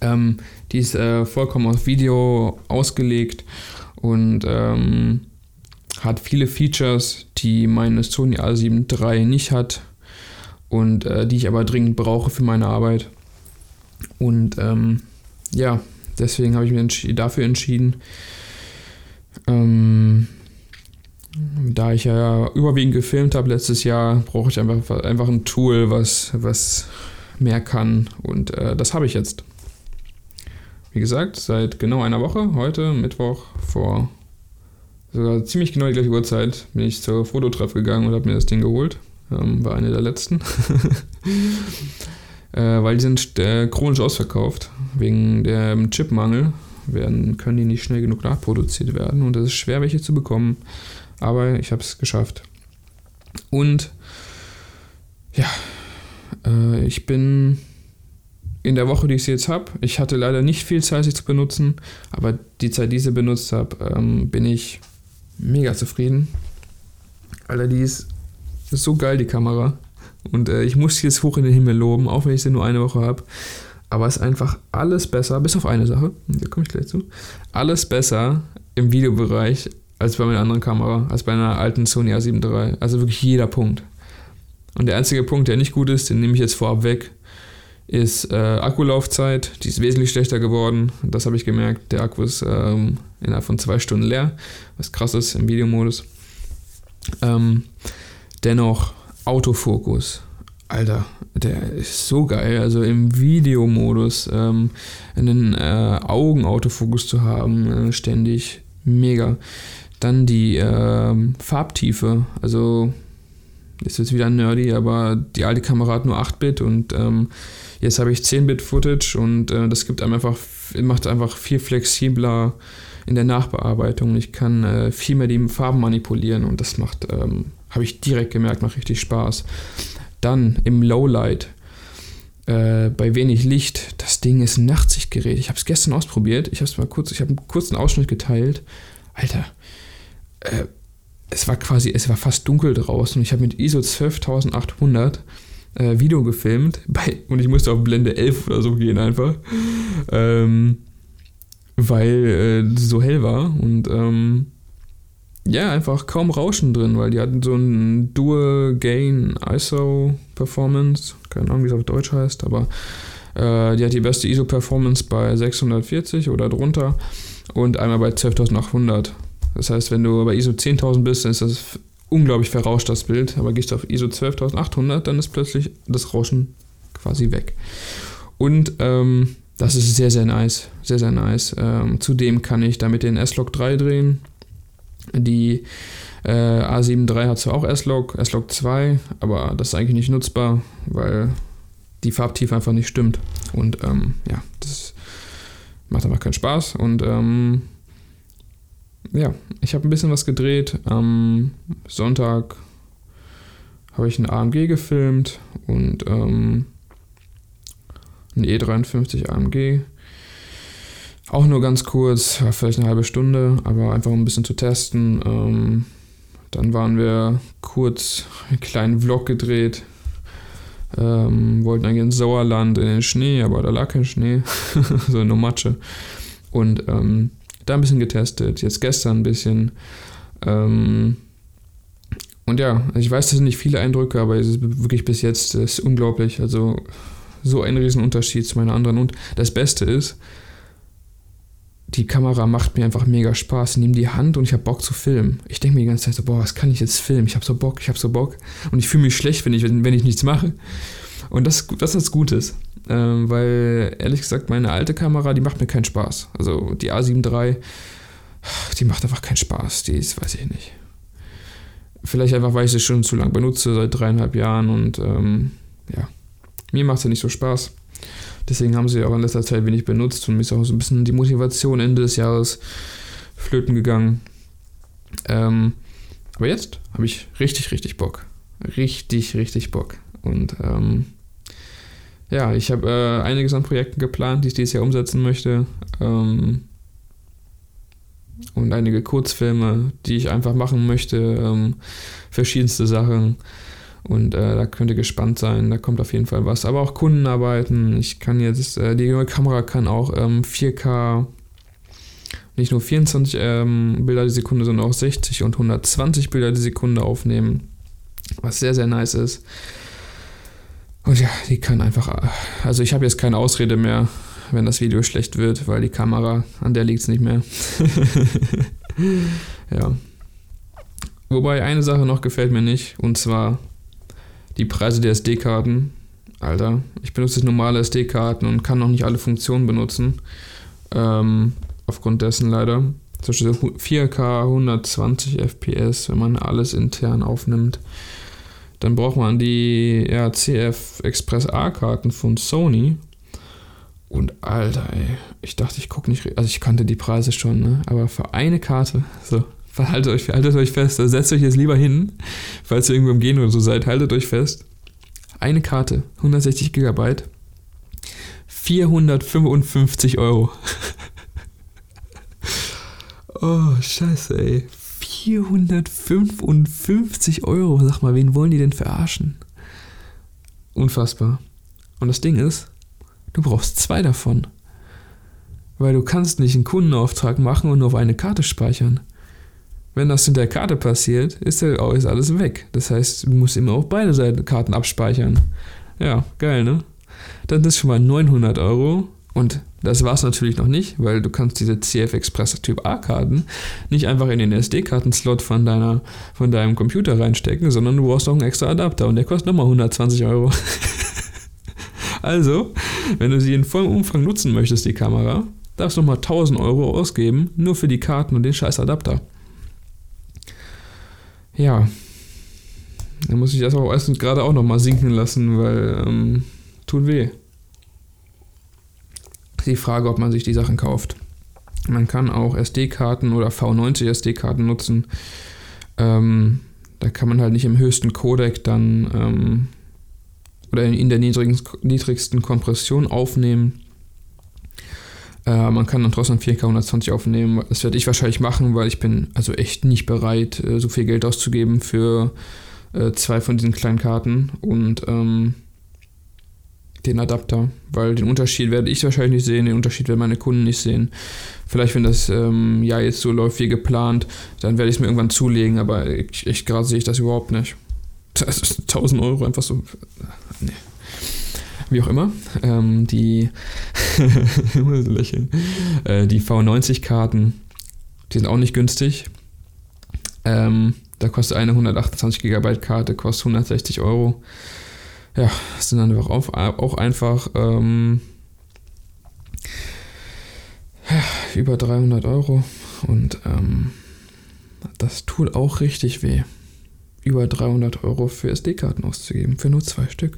Ähm, die ist äh, vollkommen auf Video ausgelegt und ähm, hat viele Features, die meine Sony A7 III nicht hat und äh, die ich aber dringend brauche für meine Arbeit. Und ähm, ja, deswegen habe ich mich dafür entschieden. Ähm, da ich ja überwiegend gefilmt habe letztes Jahr, brauche ich einfach, einfach ein Tool, was, was mehr kann. Und äh, das habe ich jetzt. Wie gesagt, seit genau einer Woche, heute, Mittwoch, vor sogar ziemlich genau die gleiche Uhrzeit, bin ich zur Fototreff gegangen und habe mir das Ding geholt. Ähm, war eine der letzten. äh, weil die sind äh, chronisch ausverkauft. Wegen dem Chipmangel werden, können die nicht schnell genug nachproduziert werden und es ist schwer, welche zu bekommen. Aber ich habe es geschafft. Und ja, äh, ich bin in der Woche, die ich sie jetzt habe, ich hatte leider nicht viel Zeit, sie zu benutzen, aber die Zeit, die ich sie benutzt habe, ähm, bin ich mega zufrieden. Alter, die ist, ist so geil, die Kamera. Und äh, ich muss sie jetzt hoch in den Himmel loben, auch wenn ich sie nur eine Woche habe. Aber es ist einfach alles besser, bis auf eine Sache, da komme ich gleich zu, alles besser im Videobereich als bei meiner anderen Kamera, als bei einer alten Sony A7 III. Also wirklich jeder Punkt. Und der einzige Punkt, der nicht gut ist, den nehme ich jetzt vorab weg ist äh, Akkulaufzeit, die ist wesentlich schlechter geworden. Das habe ich gemerkt. Der Akku ist ähm, innerhalb von zwei Stunden leer, was krass ist im Videomodus. Ähm, dennoch Autofokus. Alter, der ist so geil. Also im Videomodus ähm, einen äh, Augenautofokus zu haben, äh, ständig mega. Dann die äh, Farbtiefe. Also ist jetzt wieder nerdy, aber die alte Kamera hat nur 8-Bit und ähm, Jetzt habe ich 10-Bit-Footage und äh, das gibt einem einfach, macht einfach viel flexibler in der Nachbearbeitung. Ich kann äh, viel mehr die Farben manipulieren und das macht, ähm, habe ich direkt gemerkt, macht richtig Spaß. Dann im Lowlight, äh, bei wenig Licht, das Ding ist ein Nachtsichtgerät. Ich habe es gestern ausprobiert. Ich habe es mal kurz, ich habe einen kurzen Ausschnitt geteilt. Alter, äh, es war quasi, es war fast dunkel draußen und ich habe mit ISO 12800 äh, Video gefilmt bei, und ich musste auf Blende 11 oder so gehen einfach, ähm, weil äh, so hell war und ähm, ja, einfach kaum Rauschen drin, weil die hatten so ein Dual Gain ISO Performance, keine Ahnung, wie es auf Deutsch heißt, aber äh, die hat die beste ISO Performance bei 640 oder drunter und einmal bei 12.800. Das heißt, wenn du bei ISO 10.000 bist, dann ist das unglaublich verrauscht, das Bild. Aber gehst du auf ISO 12800, dann ist plötzlich das Rauschen quasi weg. Und ähm, das ist sehr, sehr nice. Sehr, sehr nice. Ähm, zudem kann ich damit den S-Log 3 drehen. Die äh, A7 III hat zwar auch S-Log, S-Log 2, aber das ist eigentlich nicht nutzbar, weil die Farbtiefe einfach nicht stimmt. Und ähm, ja, das macht einfach keinen Spaß. Und ähm, ja, ich habe ein bisschen was gedreht. Am Sonntag habe ich ein AMG gefilmt und ähm, ein E53 AMG. Auch nur ganz kurz, vielleicht eine halbe Stunde, aber einfach um ein bisschen zu testen. Ähm, dann waren wir kurz einen kleinen Vlog gedreht. Ähm, wollten eigentlich ins Sauerland in den Schnee, aber da lag kein Schnee, so nur Matsche. Und ähm, da ein bisschen getestet, jetzt gestern ein bisschen. Ähm, und ja, ich weiß, das sind nicht viele Eindrücke, aber es ist wirklich bis jetzt ist unglaublich. Also so ein Riesenunterschied zu meiner anderen. Und das Beste ist, die Kamera macht mir einfach mega Spaß. Ich nehme die Hand und ich habe Bock zu filmen. Ich denke mir die ganze Zeit so, boah, was kann ich jetzt filmen? Ich habe so Bock, ich habe so Bock. Und ich fühle mich schlecht, wenn ich, wenn ich nichts mache. Und das, das ist Gutes. Ähm, weil ehrlich gesagt, meine alte Kamera, die macht mir keinen Spaß. Also die A7 III, die macht einfach keinen Spaß. Die ist, weiß ich nicht. Vielleicht einfach, weil ich sie schon zu lange benutze, seit dreieinhalb Jahren und ähm, ja, mir macht sie nicht so Spaß. Deswegen haben sie auch in letzter Zeit wenig benutzt und mir ist auch so ein bisschen die Motivation Ende des Jahres flöten gegangen. Ähm, aber jetzt habe ich richtig, richtig Bock. Richtig, richtig Bock. Und ähm, ja, ich habe äh, einiges an Projekten geplant, die ich dieses Jahr umsetzen möchte. Ähm, und einige Kurzfilme, die ich einfach machen möchte. Ähm, verschiedenste Sachen. Und äh, da könnt ihr gespannt sein, da kommt auf jeden Fall was. Aber auch Kundenarbeiten. Ich kann jetzt, äh, die neue Kamera kann auch ähm, 4K, nicht nur 24 ähm, Bilder die Sekunde, sondern auch 60 und 120 Bilder die Sekunde aufnehmen. Was sehr, sehr nice ist. Und ja, die kann einfach. Also ich habe jetzt keine Ausrede mehr, wenn das Video schlecht wird, weil die Kamera, an der liegt es nicht mehr. ja. Wobei eine Sache noch gefällt mir nicht, und zwar die Preise der SD-Karten. Alter, ich benutze normale SD-Karten und kann noch nicht alle Funktionen benutzen. Ähm, aufgrund dessen leider. Zum Beispiel 4K 120 FPS, wenn man alles intern aufnimmt. Dann braucht man die RCF Express A-Karten von Sony. Und Alter, ey, ich dachte, ich gucke nicht, also ich kannte die Preise schon, ne? Aber für eine Karte, so, haltet euch, haltet euch fest, also setzt euch jetzt lieber hin, falls ihr irgendwo im Gehen oder so seid, haltet euch fest. Eine Karte, 160 Gigabyte, 455 Euro. oh, scheiße, ey. 455 Euro. Sag mal, wen wollen die denn verarschen? Unfassbar. Und das Ding ist, du brauchst zwei davon. Weil du kannst nicht einen Kundenauftrag machen und nur auf eine Karte speichern. Wenn das in der Karte passiert, ist, alles weg. Das heißt, du musst immer auf beide Seiten Karten abspeichern. Ja, geil, ne? Dann ist schon mal 900 Euro. Und das war es natürlich noch nicht, weil du kannst diese CF Express Typ A Karten nicht einfach in den SD-Karten-Slot von, von deinem Computer reinstecken, sondern du brauchst noch einen extra Adapter und der kostet nochmal 120 Euro. also, wenn du sie in vollem Umfang nutzen möchtest, die Kamera, darfst du nochmal 1000 Euro ausgeben, nur für die Karten und den scheiß Adapter. Ja. Dann muss ich das auch erst gerade auch nochmal sinken lassen, weil ähm, tut weh. Die Frage, ob man sich die Sachen kauft. Man kann auch SD-Karten oder V90 SD-Karten nutzen. Ähm, da kann man halt nicht im höchsten Codec dann ähm, oder in der niedrigsten Kompression aufnehmen. Äh, man kann dann trotzdem 4K 120 aufnehmen. Das werde ich wahrscheinlich machen, weil ich bin also echt nicht bereit, äh, so viel Geld auszugeben für äh, zwei von diesen kleinen Karten und ähm, den Adapter, weil den Unterschied werde ich wahrscheinlich nicht sehen, den Unterschied werden meine Kunden nicht sehen. Vielleicht, wenn das ähm, Jahr jetzt so läuft wie geplant, dann werde ich es mir irgendwann zulegen, aber ich, ich gerade sehe ich das überhaupt nicht. Das ist 1000 Euro einfach so. Nee wie auch immer, ähm, die, äh, die V90-Karten, die sind auch nicht günstig. Ähm, da kostet eine 128 GB Karte, kostet 160 Euro. Ja, sind dann auch, auch einfach ähm, ja, über 300 Euro und ähm, das tut auch richtig weh, über 300 Euro für SD-Karten auszugeben, für nur zwei Stück.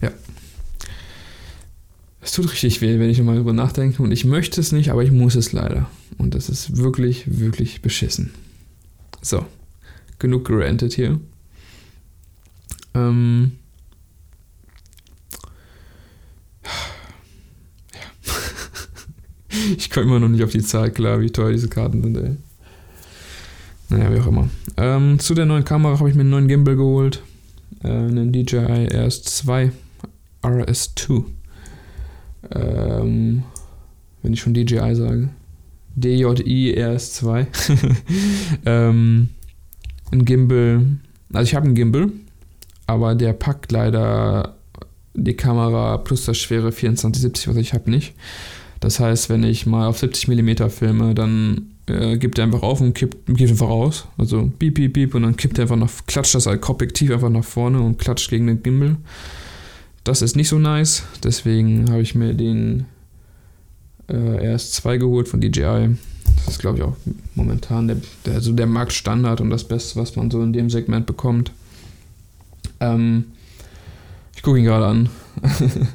Ja. Es tut richtig weh, wenn ich nochmal drüber nachdenke. Und ich möchte es nicht, aber ich muss es leider. Und das ist wirklich, wirklich beschissen. So. Genug gerantet hier. Ähm. Ja. ich komme immer noch nicht auf die Zahl klar, wie teuer diese Karten sind, ey. Naja, wie auch immer. Ähm, zu der neuen Kamera habe ich mir einen neuen Gimbal geholt. Äh, einen DJI RS2 RS2. Ähm, wenn ich schon DJI sage. DJI RS2. ähm, ein Gimbal. Also ich habe einen Gimbal, aber der packt leider die Kamera plus das schwere 2470, was ich habe, nicht. Das heißt, wenn ich mal auf 70 mm filme, dann äh, gibt er einfach auf und kippt, kippt einfach raus. Also piep, piep, piep und dann kippt er einfach nach, klatscht das Objektiv einfach nach vorne und klatscht gegen den Gimbal. Das ist nicht so nice, deswegen habe ich mir den äh, RS2 geholt von DJI. Das ist, glaube ich, auch momentan der, der, also der Marktstandard und das Beste, was man so in dem Segment bekommt. Ähm, ich gucke ihn gerade an.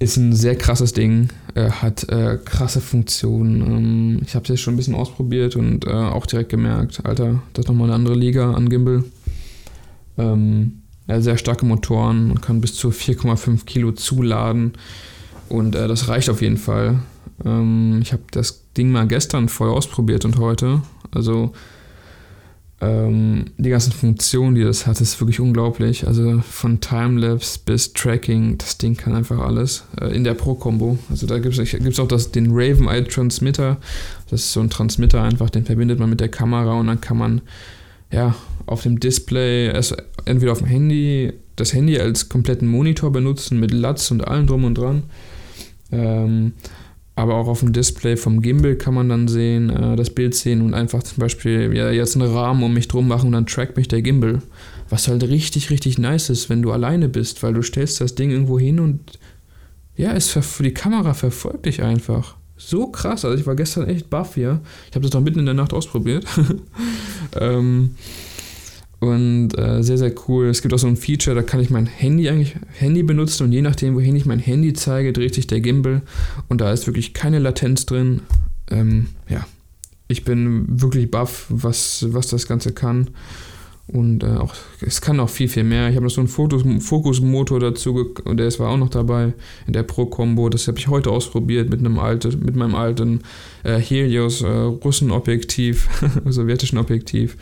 ist ein sehr krasses Ding, äh, hat äh, krasse Funktionen. Ähm, ich habe es jetzt schon ein bisschen ausprobiert und äh, auch direkt gemerkt, Alter, das ist nochmal eine andere Liga an Gimbal. Ähm, ja, sehr starke Motoren. Man kann bis zu 4,5 Kilo zuladen. Und äh, das reicht auf jeden Fall. Ähm, ich habe das Ding mal gestern voll ausprobiert und heute. Also ähm, die ganzen Funktionen, die das hat, ist wirklich unglaublich. Also von Timelapse bis Tracking, das Ding kann einfach alles. Äh, in der Pro-Combo. Also da gibt es auch das, den Raven Eye Transmitter. Das ist so ein Transmitter einfach, den verbindet man mit der Kamera und dann kann man ja auf dem Display, also entweder auf dem Handy, das Handy als kompletten Monitor benutzen mit Latz und allem drum und dran. Ähm, aber auch auf dem Display vom Gimbal kann man dann sehen, äh, das Bild sehen und einfach zum Beispiel ja, jetzt einen Rahmen um mich drum machen und dann trackt mich der Gimbal. Was halt richtig, richtig nice ist, wenn du alleine bist, weil du stellst das Ding irgendwo hin und ja, es die Kamera verfolgt dich einfach. So krass. Also ich war gestern echt baff hier. Ich habe das noch mitten in der Nacht ausprobiert. ähm, und äh, sehr, sehr cool. Es gibt auch so ein Feature, da kann ich mein Handy eigentlich Handy benutzen und je nachdem, wohin ich mein Handy zeige, dreht sich der Gimbal und da ist wirklich keine Latenz drin. Ähm, ja, ich bin wirklich baff, was, was das Ganze kann. Und äh, auch, es kann auch viel, viel mehr. Ich habe noch so einen Fokus, Fokusmotor dazu und der ist war auch noch dabei in der Pro Combo. Das habe ich heute ausprobiert mit einem alten, mit meinem alten äh, Helios äh, Russenobjektiv, sowjetischen Objektiv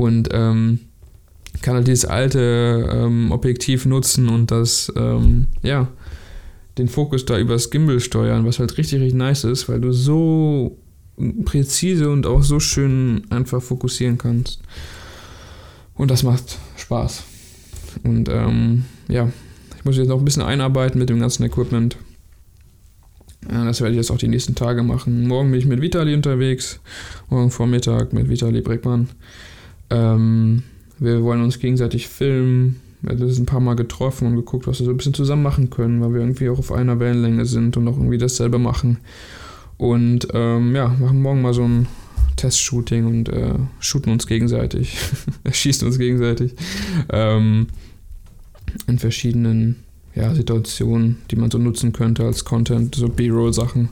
und ähm, kann halt dieses alte ähm, Objektiv nutzen und das, ähm, ja, den Fokus da übers Gimbal steuern, was halt richtig, richtig nice ist, weil du so präzise und auch so schön einfach fokussieren kannst. Und das macht Spaß. Und ähm, ja, ich muss jetzt noch ein bisschen einarbeiten mit dem ganzen Equipment. Das werde ich jetzt auch die nächsten Tage machen. Morgen bin ich mit Vitali unterwegs. Morgen Vormittag mit Vitali Breckmann. Ähm, wir wollen uns gegenseitig filmen. Wir haben uns ein paar Mal getroffen und geguckt, was wir so ein bisschen zusammen machen können, weil wir irgendwie auch auf einer Wellenlänge sind und auch irgendwie dasselbe machen. Und ähm, ja, machen morgen mal so ein Testshooting und äh, shooten uns gegenseitig, erschießen uns gegenseitig ähm, in verschiedenen ja, Situationen, die man so nutzen könnte als Content, so B-Roll-Sachen.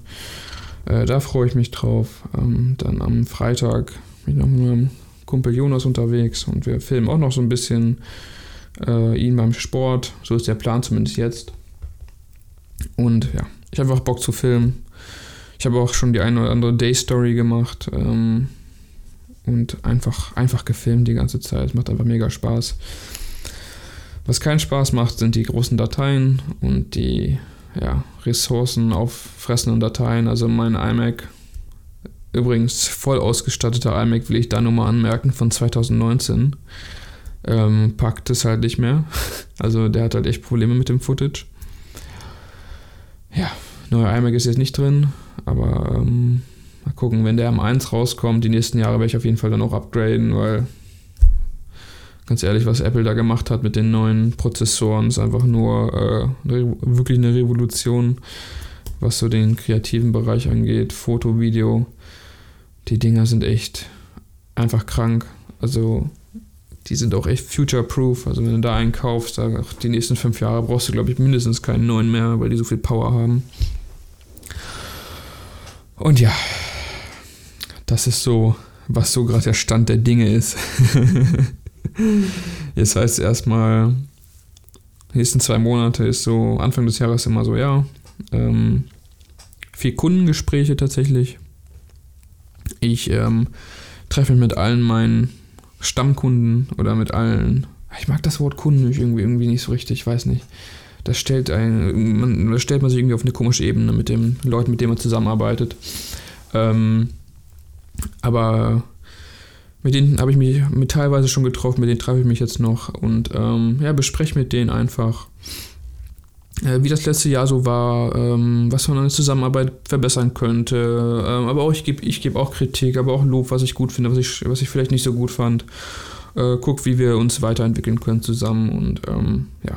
Äh, da freue ich mich drauf. Ähm, dann am Freitag bin ich noch mit meinem Kumpel Jonas unterwegs und wir filmen auch noch so ein bisschen äh, ihn beim Sport. So ist der Plan zumindest jetzt. Und ja, ich habe einfach Bock zu filmen. Ich habe auch schon die eine oder andere Day-Story gemacht ähm, und einfach, einfach gefilmt die ganze Zeit. Es macht einfach mega Spaß. Was keinen Spaß macht, sind die großen Dateien und die ja, Ressourcen auffressenden Dateien. Also mein iMac Übrigens, voll ausgestatteter iMac will ich da nur mal anmerken von 2019. Ähm, packt es halt nicht mehr. Also der hat halt echt Probleme mit dem Footage. Ja, neuer iMac ist jetzt nicht drin, aber ähm, mal gucken, wenn der M1 rauskommt, die nächsten Jahre werde ich auf jeden Fall dann auch upgraden, weil ganz ehrlich, was Apple da gemacht hat mit den neuen Prozessoren, ist einfach nur äh, wirklich eine Revolution, was so den kreativen Bereich angeht, Foto, Video die Dinger sind echt einfach krank. Also die sind auch echt future-proof. Also wenn du da einen kaufst, da die nächsten fünf Jahre brauchst du, glaube ich, mindestens keinen neuen mehr, weil die so viel Power haben. Und ja, das ist so, was so gerade der Stand der Dinge ist. Jetzt heißt es erstmal, die nächsten zwei Monate ist so, Anfang des Jahres immer so, ja, ähm, vier Kundengespräche tatsächlich. Ich ähm, treffe mich mit allen meinen Stammkunden oder mit allen. Ich mag das Wort Kunden irgendwie, irgendwie nicht so richtig, ich weiß nicht. Das stellt, ein, man, das stellt man sich irgendwie auf eine komische Ebene mit den Leuten, mit denen man zusammenarbeitet. Ähm, aber mit denen habe ich mich mit teilweise schon getroffen, mit denen treffe ich mich jetzt noch und ähm, ja, bespreche mit denen einfach, wie das letzte Jahr so war, ähm, was man an der Zusammenarbeit verbessern könnte. Ähm, aber auch ich gebe ich geb auch Kritik, aber auch Lob, was ich gut finde, was ich, was ich vielleicht nicht so gut fand. Äh, guck, wie wir uns weiterentwickeln können zusammen und ähm, ja.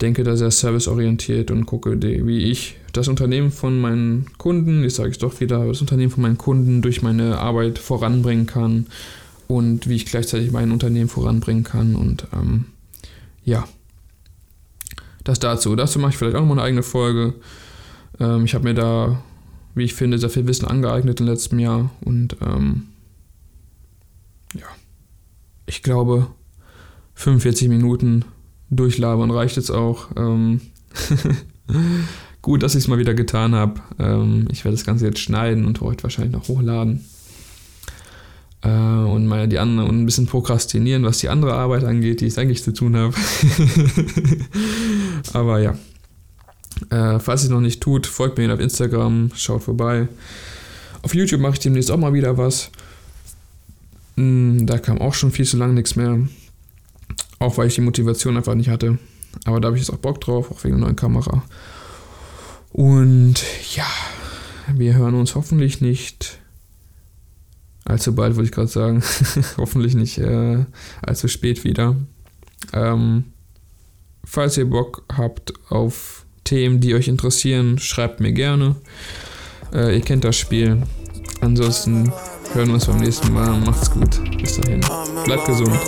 Denke da sehr serviceorientiert und gucke, wie ich das Unternehmen von meinen Kunden, ich sage es doch wieder, das Unternehmen von meinen Kunden durch meine Arbeit voranbringen kann und wie ich gleichzeitig mein Unternehmen voranbringen kann und ähm, ja. Das dazu. Dazu mache ich vielleicht auch nochmal eine eigene Folge. Ähm, ich habe mir da, wie ich finde, sehr viel Wissen angeeignet im letzten Jahr. Und ähm, ja, ich glaube, 45 Minuten durchlabern reicht jetzt auch. Ähm Gut, dass ich es mal wieder getan habe. Ähm, ich werde das Ganze jetzt schneiden und heute wahrscheinlich noch hochladen. Äh, und mal die andere und ein bisschen prokrastinieren, was die andere Arbeit angeht, die ich eigentlich zu tun habe. Aber ja. Äh, falls ihr noch nicht tut, folgt mir auf Instagram, schaut vorbei. Auf YouTube mache ich demnächst auch mal wieder was. Mm, da kam auch schon viel zu lange nichts mehr. Auch weil ich die Motivation einfach nicht hatte. Aber da habe ich jetzt auch Bock drauf, auch wegen der neuen Kamera. Und ja, wir hören uns hoffentlich nicht allzu bald, würde ich gerade sagen. hoffentlich nicht äh, allzu spät wieder. Ähm, falls ihr Bock habt auf Themen, die euch interessieren, schreibt mir gerne. Äh, ihr kennt das Spiel. Ansonsten hören wir uns beim nächsten Mal. Macht's gut. Bis dahin. Bleibt gesund.